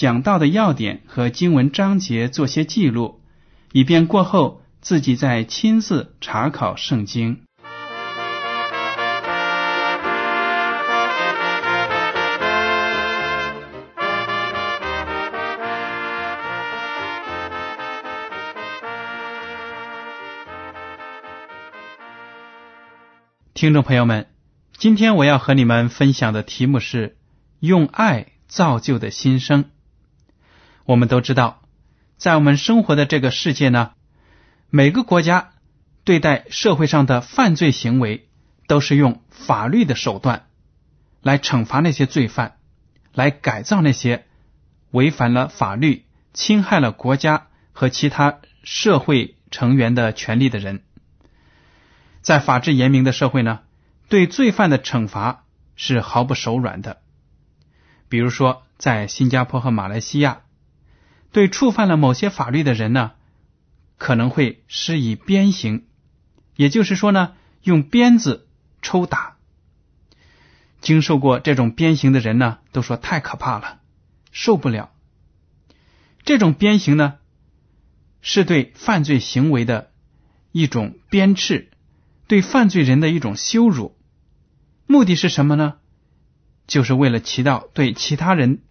讲到的要点和经文章节做些记录，以便过后自己再亲自查考圣经。听众朋友们，今天我要和你们分享的题目是“用爱造就的新生”。我们都知道，在我们生活的这个世界呢，每个国家对待社会上的犯罪行为，都是用法律的手段来惩罚那些罪犯，来改造那些违反了法律、侵害了国家和其他社会成员的权利的人。在法治严明的社会呢，对罪犯的惩罚是毫不手软的。比如说，在新加坡和马来西亚，对触犯了某些法律的人呢，可能会施以鞭刑，也就是说呢，用鞭子抽打。经受过这种鞭刑的人呢，都说太可怕了，受不了。这种鞭刑呢，是对犯罪行为的一种鞭笞。对犯罪人的一种羞辱，目的是什么呢？就是为了起到对其他人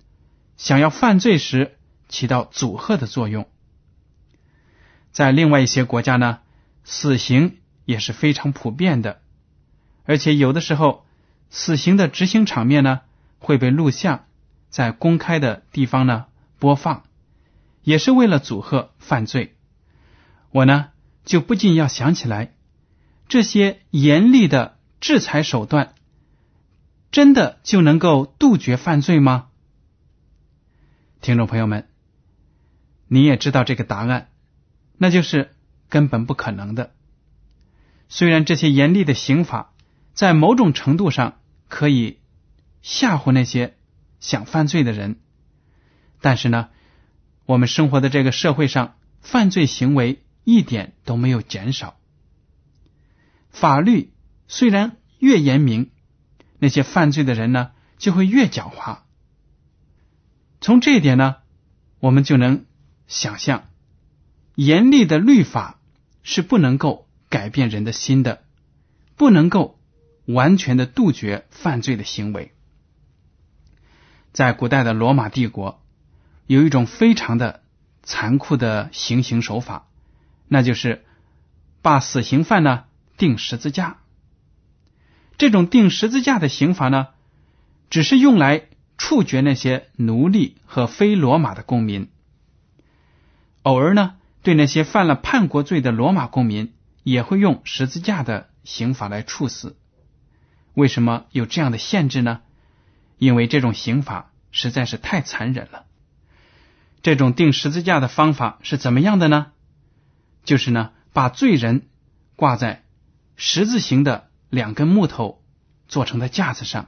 想要犯罪时起到阻吓的作用。在另外一些国家呢，死刑也是非常普遍的，而且有的时候死刑的执行场面呢会被录像，在公开的地方呢播放，也是为了阻吓犯罪。我呢就不禁要想起来。这些严厉的制裁手段，真的就能够杜绝犯罪吗？听众朋友们，你也知道这个答案，那就是根本不可能的。虽然这些严厉的刑法在某种程度上可以吓唬那些想犯罪的人，但是呢，我们生活的这个社会上，犯罪行为一点都没有减少。法律虽然越严明，那些犯罪的人呢就会越狡猾。从这一点呢，我们就能想象，严厉的律法是不能够改变人的心的，不能够完全的杜绝犯罪的行为。在古代的罗马帝国，有一种非常的残酷的行刑手法，那就是把死刑犯呢。钉十字架，这种钉十字架的刑罚呢，只是用来处决那些奴隶和非罗马的公民。偶尔呢，对那些犯了叛国罪的罗马公民，也会用十字架的刑罚来处死。为什么有这样的限制呢？因为这种刑罚实在是太残忍了。这种钉十字架的方法是怎么样的呢？就是呢，把罪人挂在。十字形的两根木头做成的架子上，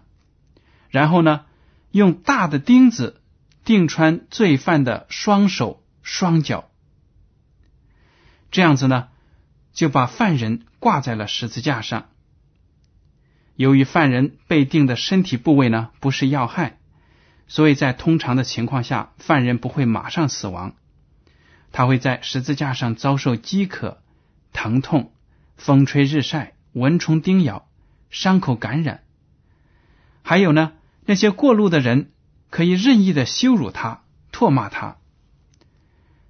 然后呢，用大的钉子钉穿罪犯的双手双脚，这样子呢，就把犯人挂在了十字架上。由于犯人被钉的身体部位呢不是要害，所以在通常的情况下，犯人不会马上死亡，他会在十字架上遭受饥渴、疼痛。风吹日晒，蚊虫叮咬，伤口感染。还有呢，那些过路的人可以任意的羞辱他、唾骂他，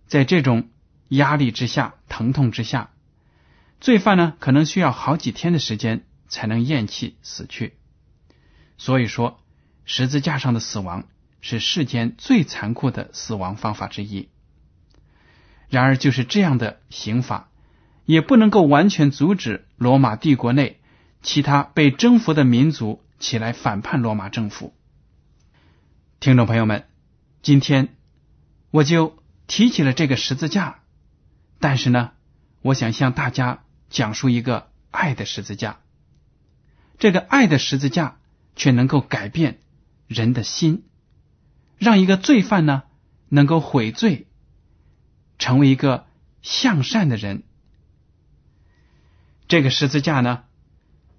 在这种压力之下、疼痛之下，罪犯呢可能需要好几天的时间才能咽气死去。所以说，十字架上的死亡是世间最残酷的死亡方法之一。然而，就是这样的刑法，也不能够完全阻止罗马帝国内其他被征服的民族起来反叛罗马政府。听众朋友们，今天我就提起了这个十字架，但是呢，我想向大家讲述一个爱的十字架。这个爱的十字架却能够改变人的心，让一个罪犯呢能够悔罪。成为一个向善的人，这个十字架呢，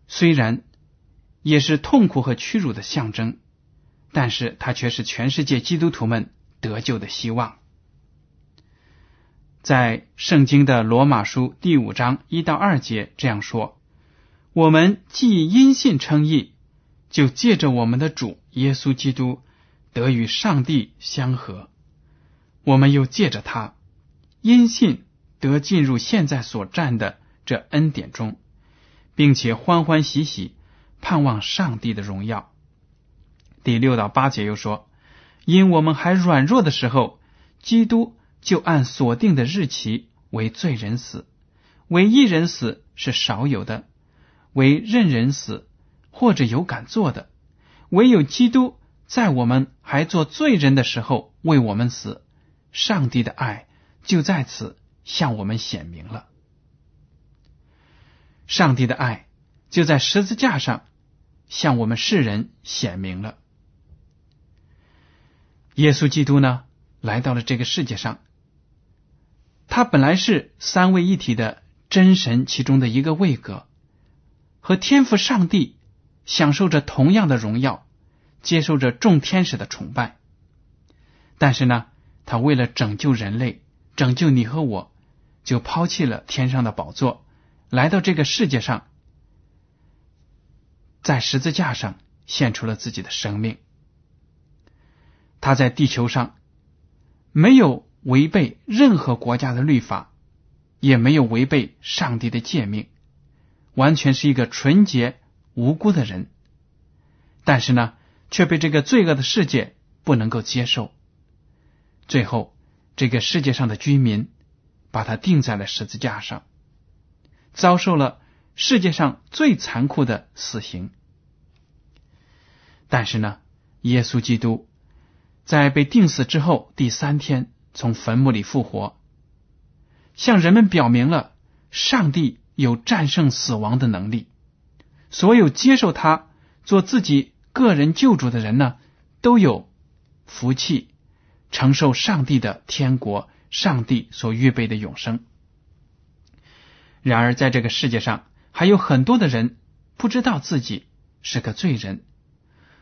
虽然也是痛苦和屈辱的象征，但是它却是全世界基督徒们得救的希望。在圣经的罗马书第五章一到二节这样说：“我们既因信称义，就借着我们的主耶稣基督得与上帝相合；我们又借着他。”因信得进入现在所占的这恩典中，并且欢欢喜喜盼望上帝的荣耀。第六到八节又说：因我们还软弱的时候，基督就按所定的日期为罪人死，为一人死是少有的，为任人死或者有敢做的，唯有基督在我们还做罪人的时候为我们死。上帝的爱。就在此向我们显明了，上帝的爱就在十字架上向我们世人显明了。耶稣基督呢，来到了这个世界上，他本来是三位一体的真神其中的一个位格，和天父上帝享受着同样的荣耀，接受着众天使的崇拜。但是呢，他为了拯救人类。拯救你和我，就抛弃了天上的宝座，来到这个世界上，在十字架上献出了自己的生命。他在地球上没有违背任何国家的律法，也没有违背上帝的诫命，完全是一个纯洁无辜的人。但是呢，却被这个罪恶的世界不能够接受，最后。这个世界上的居民把他钉在了十字架上，遭受了世界上最残酷的死刑。但是呢，耶稣基督在被钉死之后第三天从坟墓里复活，向人们表明了上帝有战胜死亡的能力。所有接受他做自己个人救主的人呢，都有福气。承受上帝的天国，上帝所预备的永生。然而，在这个世界上，还有很多的人不知道自己是个罪人，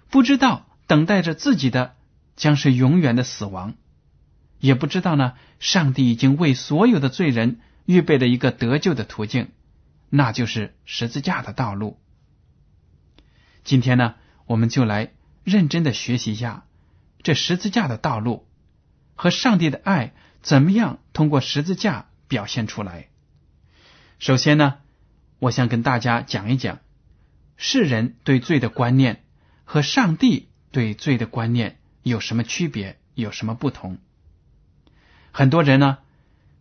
不知道等待着自己的将是永远的死亡，也不知道呢，上帝已经为所有的罪人预备了一个得救的途径，那就是十字架的道路。今天呢，我们就来认真的学习一下这十字架的道路。和上帝的爱怎么样通过十字架表现出来？首先呢，我想跟大家讲一讲世人对罪的观念和上帝对罪的观念有什么区别，有什么不同。很多人呢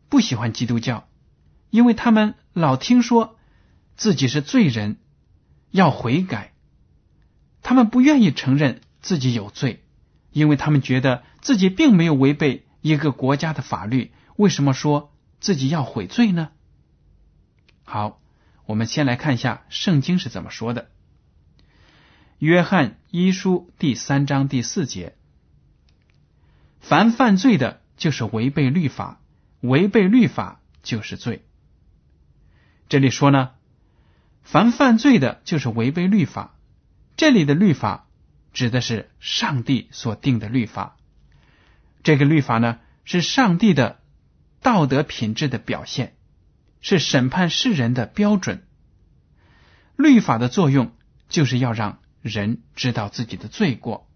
不喜欢基督教，因为他们老听说自己是罪人，要悔改，他们不愿意承认自己有罪。因为他们觉得自己并没有违背一个国家的法律，为什么说自己要悔罪呢？好，我们先来看一下圣经是怎么说的。约翰一书第三章第四节：凡犯罪的，就是违背律法；违背律法，就是罪。这里说呢，凡犯罪的，就是违背律法。这里的律法。指的是上帝所定的律法，这个律法呢是上帝的道德品质的表现，是审判世人的标准。律法的作用就是要让人知道自己的罪过。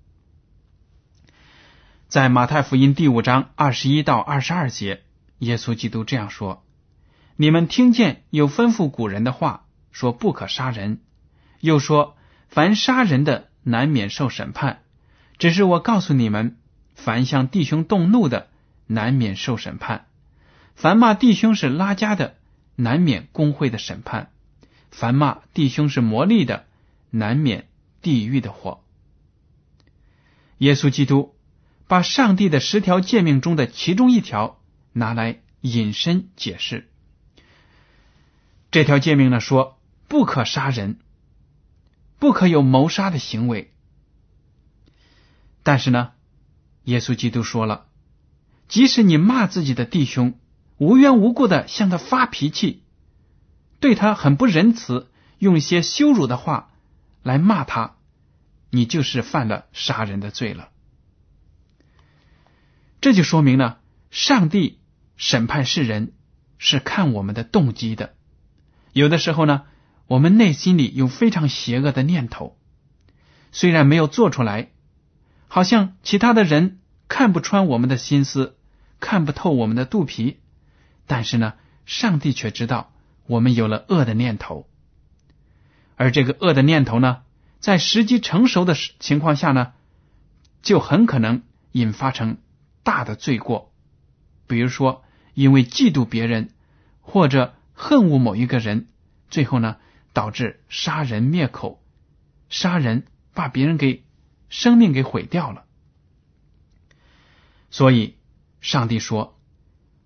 在马太福音第五章二十一到二十二节，耶稣基督这样说：“你们听见有吩咐古人的话，说不可杀人，又说凡杀人的难免受审判。只是我告诉你们，凡向弟兄动怒的，难免受审判；凡骂弟兄是拉家的，难免公会的审判；凡骂弟兄是魔力的，难免地狱的火。”耶稣基督把上帝的十条诫命中的其中一条拿来引申解释。这条诫命呢说：不可杀人，不可有谋杀的行为。但是呢，耶稣基督说了，即使你骂自己的弟兄，无缘无故的向他发脾气，对他很不仁慈，用一些羞辱的话来骂他。你就是犯了杀人的罪了，这就说明了上帝审判世人是看我们的动机的。有的时候呢，我们内心里有非常邪恶的念头，虽然没有做出来，好像其他的人看不穿我们的心思，看不透我们的肚皮，但是呢，上帝却知道我们有了恶的念头，而这个恶的念头呢。在时机成熟的情况下呢，就很可能引发成大的罪过，比如说因为嫉妒别人或者恨恶某一个人，最后呢导致杀人灭口，杀人把别人给生命给毁掉了。所以，上帝说，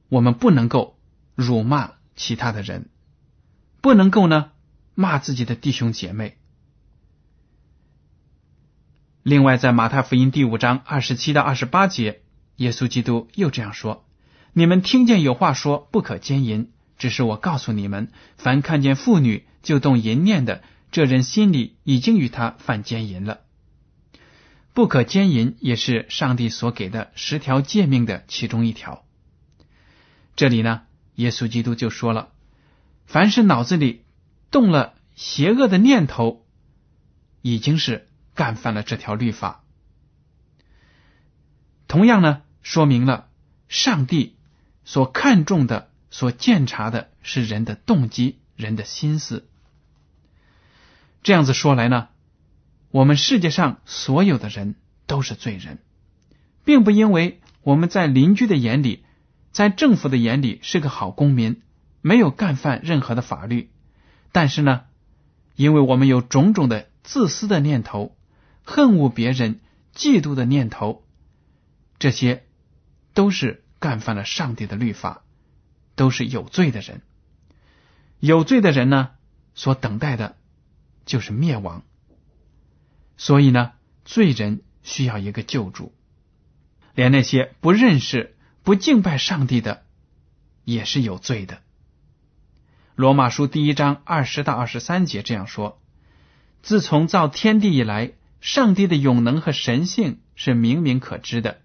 我们不能够辱骂其他的人，不能够呢骂自己的弟兄姐妹。另外，在马太福音第五章二十七到二十八节，耶稣基督又这样说：“你们听见有话说不可奸淫，只是我告诉你们，凡看见妇女就动淫念的，这人心里已经与他犯奸淫了。不可奸淫也是上帝所给的十条诫命的其中一条。这里呢，耶稣基督就说了：凡是脑子里动了邪恶的念头，已经是。”干犯了这条律法，同样呢，说明了上帝所看重的、所鉴察的是人的动机、人的心思。这样子说来呢，我们世界上所有的人都是罪人，并不因为我们在邻居的眼里、在政府的眼里是个好公民，没有干犯任何的法律，但是呢，因为我们有种种的自私的念头。恨恶别人、嫉妒的念头，这些都是干犯了上帝的律法，都是有罪的人。有罪的人呢，所等待的就是灭亡。所以呢，罪人需要一个救主，连那些不认识、不敬拜上帝的，也是有罪的。罗马书第一章二十到二十三节这样说：自从造天地以来。上帝的永能和神性是明明可知的，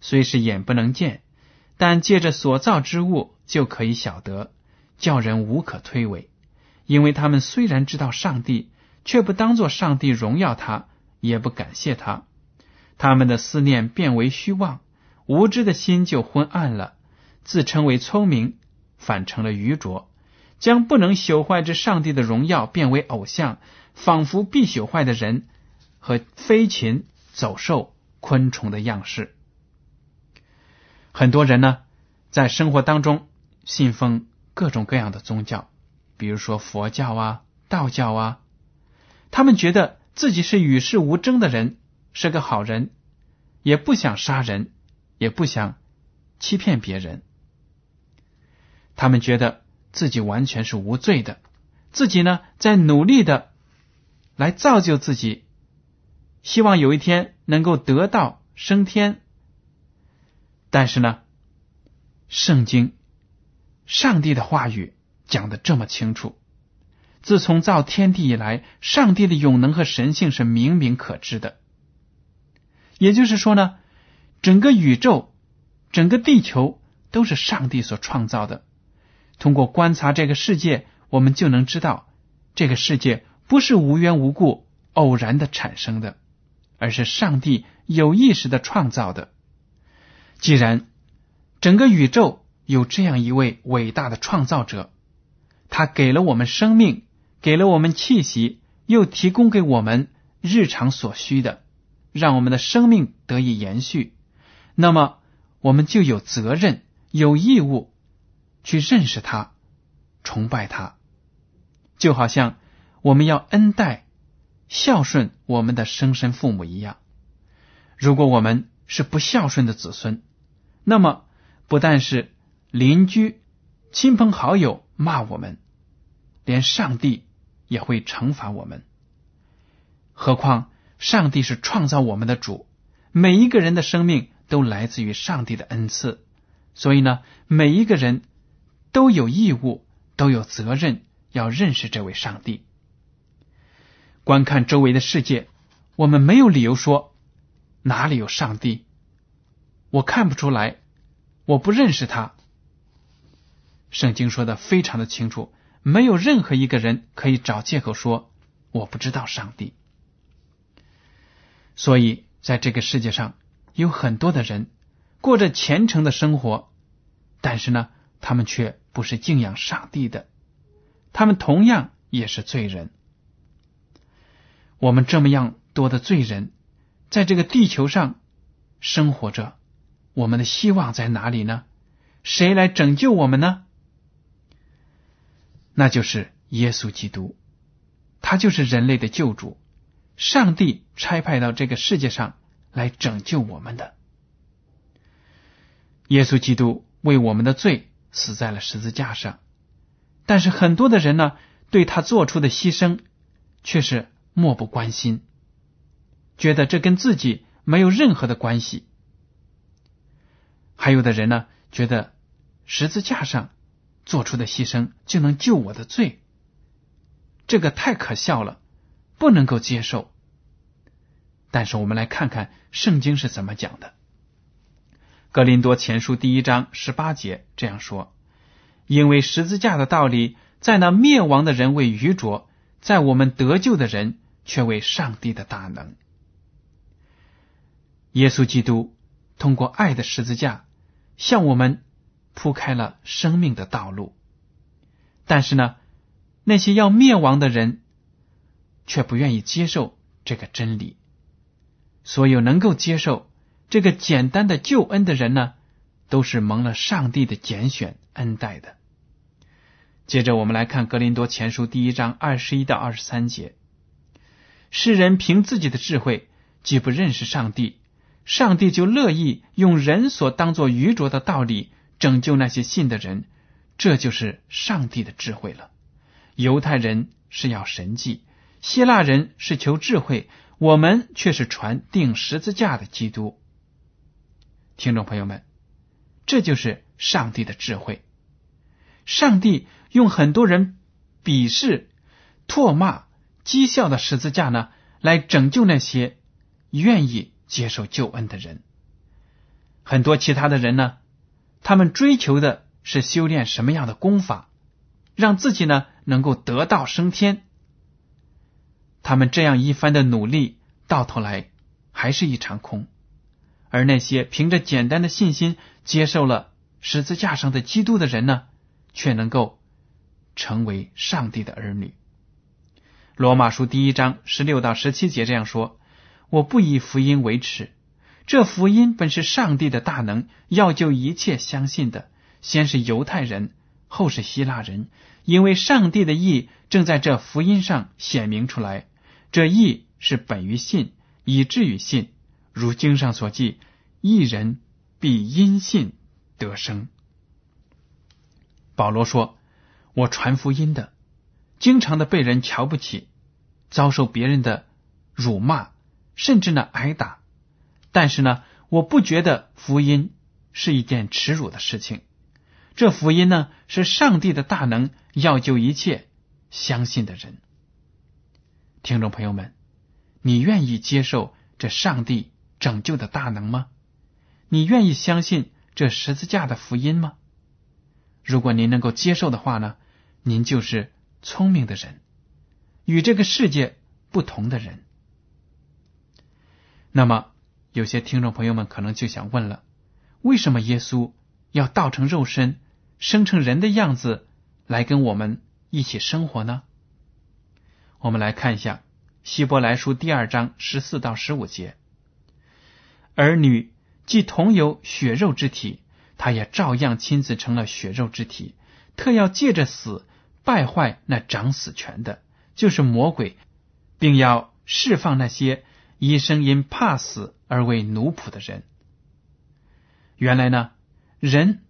虽是眼不能见，但借着所造之物就可以晓得，叫人无可推诿。因为他们虽然知道上帝，却不当作上帝荣耀他，也不感谢他，他们的思念变为虚妄，无知的心就昏暗了，自称为聪明，反成了愚拙，将不能朽坏之上帝的荣耀变为偶像，仿佛必朽坏的人。和飞禽走兽、昆虫的样式，很多人呢在生活当中信奉各种各样的宗教，比如说佛教啊、道教啊，他们觉得自己是与世无争的人，是个好人，也不想杀人，也不想欺骗别人，他们觉得自己完全是无罪的，自己呢在努力的来造就自己。希望有一天能够得到升天，但是呢，圣经上帝的话语讲的这么清楚，自从造天地以来，上帝的永能和神性是明明可知的。也就是说呢，整个宇宙、整个地球都是上帝所创造的。通过观察这个世界，我们就能知道，这个世界不是无缘无故、偶然的产生的。而是上帝有意识的创造的。既然整个宇宙有这样一位伟大的创造者，他给了我们生命，给了我们气息，又提供给我们日常所需的，让我们的生命得以延续。那么，我们就有责任、有义务去认识他、崇拜他，就好像我们要恩待、孝顺我们的生身父母一样。如果我们是不孝顺的子孙，那么不但是邻居、亲朋好友骂我们，连上帝也会惩罚我们。何况上帝是创造我们的主，每一个人的生命都来自于上帝的恩赐，所以呢，每一个人都有义务、都有责任要认识这位上帝。观看周围的世界，我们没有理由说。哪里有上帝？我看不出来，我不认识他。圣经说的非常的清楚，没有任何一个人可以找借口说我不知道上帝。所以，在这个世界上，有很多的人过着虔诚的生活，但是呢，他们却不是敬仰上帝的，他们同样也是罪人。我们这么样多的罪人。在这个地球上生活着，我们的希望在哪里呢？谁来拯救我们呢？那就是耶稣基督，他就是人类的救主，上帝差派到这个世界上来拯救我们的。耶稣基督为我们的罪死在了十字架上，但是很多的人呢，对他做出的牺牲却是漠不关心。觉得这跟自己没有任何的关系，还有的人呢，觉得十字架上做出的牺牲就能救我的罪，这个太可笑了，不能够接受。但是我们来看看圣经是怎么讲的，《格林多前书》第一章十八节这样说：“因为十字架的道理，在那灭亡的人为愚拙，在我们得救的人却为上帝的大能。”耶稣基督通过爱的十字架向我们铺开了生命的道路，但是呢，那些要灭亡的人却不愿意接受这个真理。所有能够接受这个简单的救恩的人呢，都是蒙了上帝的拣选恩待的。接着，我们来看《格林多前书》第一章二十一到二十三节：世人凭自己的智慧，既不认识上帝。上帝就乐意用人所当作愚拙的道理拯救那些信的人，这就是上帝的智慧了。犹太人是要神迹，希腊人是求智慧，我们却是传钉十字架的基督。听众朋友们，这就是上帝的智慧。上帝用很多人鄙视、唾骂、讥笑的十字架呢，来拯救那些愿意。接受救恩的人，很多其他的人呢，他们追求的是修炼什么样的功法，让自己呢能够得道升天。他们这样一番的努力，到头来还是一场空。而那些凭着简单的信心接受了十字架上的基督的人呢，却能够成为上帝的儿女。罗马书第一章十六到十七节这样说。我不以福音为耻，这福音本是上帝的大能，要救一切相信的，先是犹太人，后是希腊人，因为上帝的意正在这福音上显明出来。这义是本于信，以至于信。如经上所记，一人必因信得生。保罗说：“我传福音的，经常的被人瞧不起，遭受别人的辱骂。”甚至呢挨打，但是呢，我不觉得福音是一件耻辱的事情。这福音呢是上帝的大能，要救一切相信的人。听众朋友们，你愿意接受这上帝拯救的大能吗？你愿意相信这十字架的福音吗？如果您能够接受的话呢，您就是聪明的人，与这个世界不同的人。那么，有些听众朋友们可能就想问了：为什么耶稣要道成肉身，生成人的样子来跟我们一起生活呢？我们来看一下《希伯来书》第二章十四到十五节：儿女既同有血肉之体，他也照样亲自成了血肉之体，特要借着死败坏那掌死权的，就是魔鬼，并要释放那些一生因怕死而为奴仆的人。原来呢，人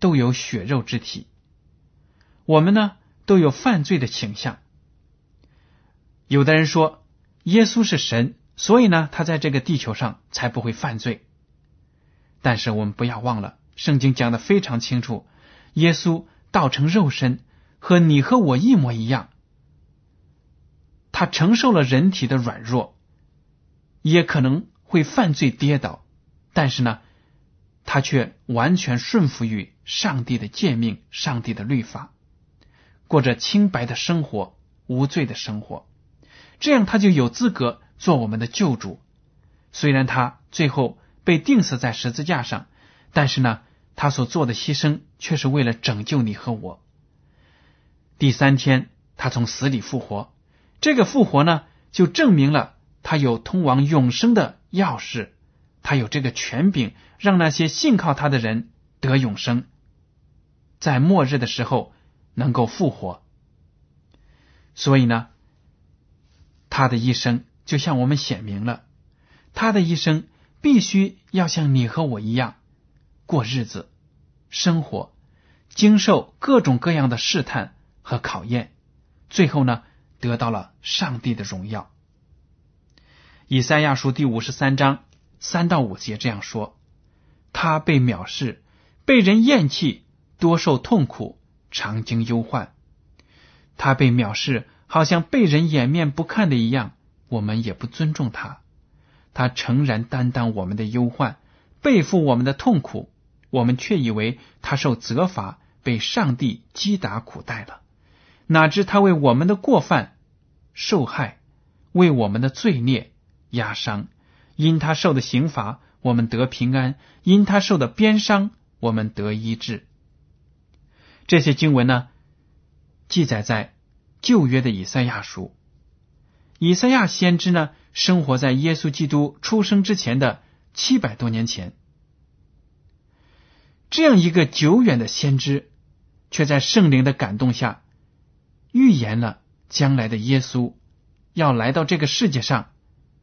都有血肉之体，我们呢都有犯罪的倾向。有的人说耶稣是神，所以呢他在这个地球上才不会犯罪。但是我们不要忘了，圣经讲的非常清楚，耶稣道成肉身，和你和我一模一样，他承受了人体的软弱，也可能会犯罪跌倒，但是呢。他却完全顺服于上帝的诫命、上帝的律法，过着清白的生活、无罪的生活，这样他就有资格做我们的救主。虽然他最后被钉死在十字架上，但是呢，他所做的牺牲却是为了拯救你和我。第三天，他从死里复活，这个复活呢，就证明了他有通往永生的钥匙。他有这个权柄，让那些信靠他的人得永生，在末日的时候能够复活。所以呢，他的一生就向我们显明了，他的一生必须要像你和我一样过日子、生活，经受各种各样的试探和考验，最后呢，得到了上帝的荣耀。以赛亚书第五十三章。三到五节这样说：他被藐视，被人厌弃，多受痛苦，常经忧患。他被藐视，好像被人掩面不看的一样，我们也不尊重他。他诚然担当我们的忧患，背负我们的痛苦，我们却以为他受责罚，被上帝击打苦待了。哪知他为我们的过犯受害，为我们的罪孽压伤。因他受的刑罚，我们得平安；因他受的鞭伤，我们得医治。这些经文呢，记载在旧约的以赛亚书。以赛亚先知呢，生活在耶稣基督出生之前的七百多年前。这样一个久远的先知，却在圣灵的感动下，预言了将来的耶稣要来到这个世界上。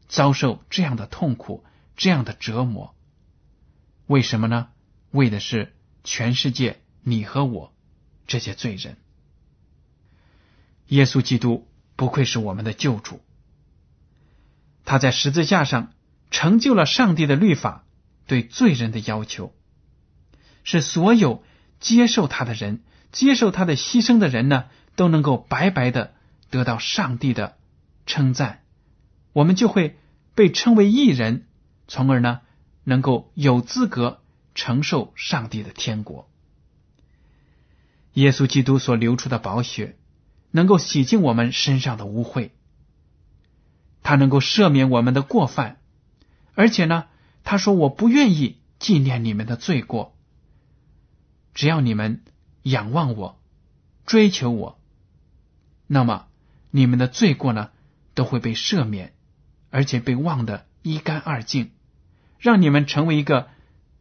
遭受这样的痛苦，这样的折磨，为什么呢？为的是全世界你和我这些罪人。耶稣基督不愧是我们的救主，他在十字架上成就了上帝的律法对罪人的要求，是所有接受他的人、接受他的牺牲的人呢，都能够白白的得到上帝的称赞。我们就会被称为义人，从而呢能够有资格承受上帝的天国。耶稣基督所流出的宝血，能够洗净我们身上的污秽，他能够赦免我们的过犯，而且呢，他说：“我不愿意纪念你们的罪过，只要你们仰望我，追求我，那么你们的罪过呢都会被赦免。”而且被忘得一干二净，让你们成为一个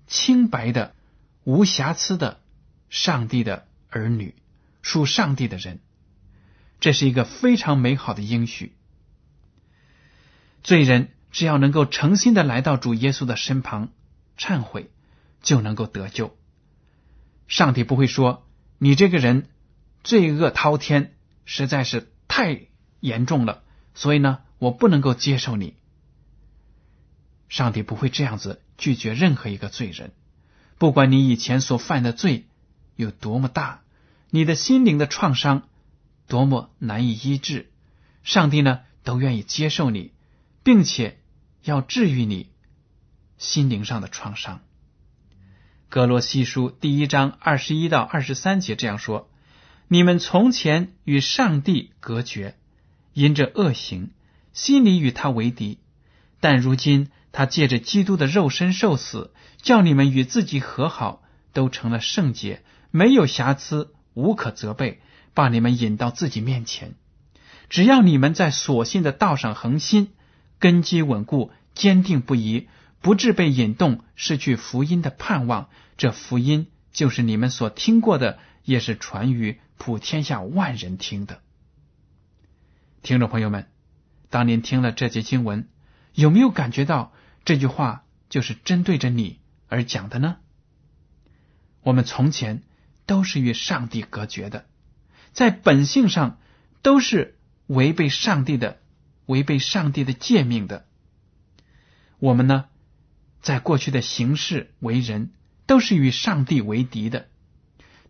清白的、无瑕疵的上帝的儿女，属上帝的人。这是一个非常美好的应许。罪人只要能够诚心的来到主耶稣的身旁忏悔，就能够得救。上帝不会说你这个人罪恶滔天，实在是太严重了，所以呢。我不能够接受你，上帝不会这样子拒绝任何一个罪人，不管你以前所犯的罪有多么大，你的心灵的创伤多么难以医治，上帝呢都愿意接受你，并且要治愈你心灵上的创伤。格罗西书第一章二十一到二十三节这样说：你们从前与上帝隔绝，因着恶行。心里与他为敌，但如今他借着基督的肉身受死，叫你们与自己和好，都成了圣洁，没有瑕疵，无可责备，把你们引到自己面前。只要你们在所信的道上恒心，根基稳固，坚定不移，不致被引动，失去福音的盼望。这福音就是你们所听过的，也是传于普天下万人听的。听众朋友们，当您听了这节经文，有没有感觉到这句话就是针对着你而讲的呢？我们从前都是与上帝隔绝的，在本性上都是。违背上帝的、违背上帝的诫命的，我们呢，在过去的行事为人都是与上帝为敌的，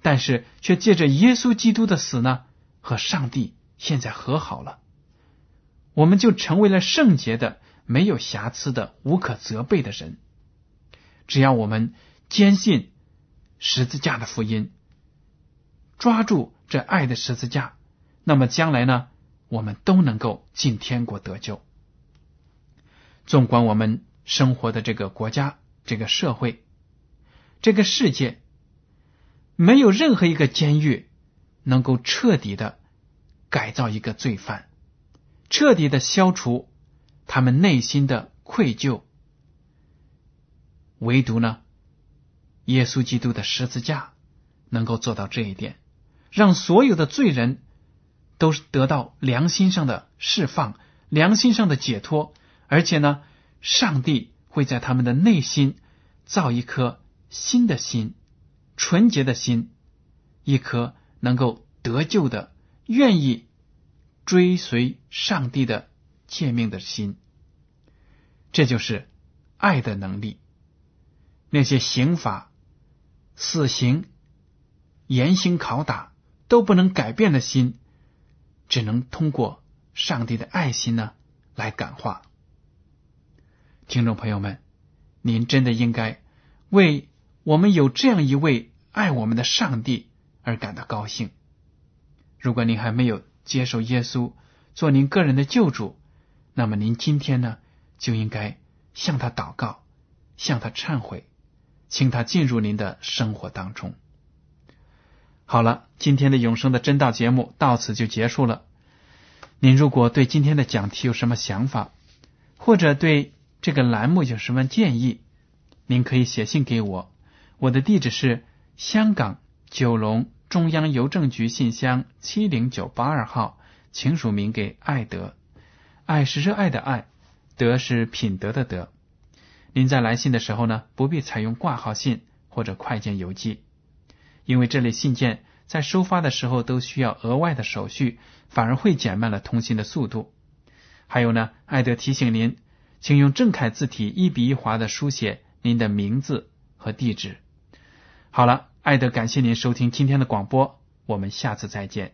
但是却借着耶稣基督的死呢，和上帝现在和好了，我们就成为了圣洁的、没有瑕疵的、无可责备的人。只要我们坚信十字架的福音，抓住这爱的十字架，那么将来呢？我们都能够进天国得救。纵观我们生活的这个国家、这个社会、这个世界，没有任何一个监狱能够彻底的改造一个罪犯，彻底的消除他们内心的愧疚。唯独呢，耶稣基督的十字架能够做到这一点，让所有的罪人。都得到良心上的释放，良心上的解脱，而且呢，上帝会在他们的内心造一颗新的心，纯洁的心，一颗能够得救的、愿意追随上帝的诫命的心。这就是爱的能力。那些刑法、死刑、严刑拷打都不能改变的心。只能通过上帝的爱心呢来感化。听众朋友们，您真的应该为我们有这样一位爱我们的上帝而感到高兴。如果您还没有接受耶稣做您个人的救主，那么您今天呢就应该向他祷告，向他忏悔，请他进入您的生活当中。好了，今天的永生的真道节目到此就结束了。您如果对今天的讲题有什么想法，或者对这个栏目有什么建议，您可以写信给我。我的地址是香港九龙中央邮政局信箱七零九八二号，请署名给爱德。爱是热爱的爱，德是品德的德。您在来信的时候呢，不必采用挂号信或者快件邮寄。因为这类信件在收发的时候都需要额外的手续，反而会减慢了通信的速度。还有呢，艾德提醒您，请用正楷字体一笔一划的书写您的名字和地址。好了，爱德感谢您收听今天的广播，我们下次再见。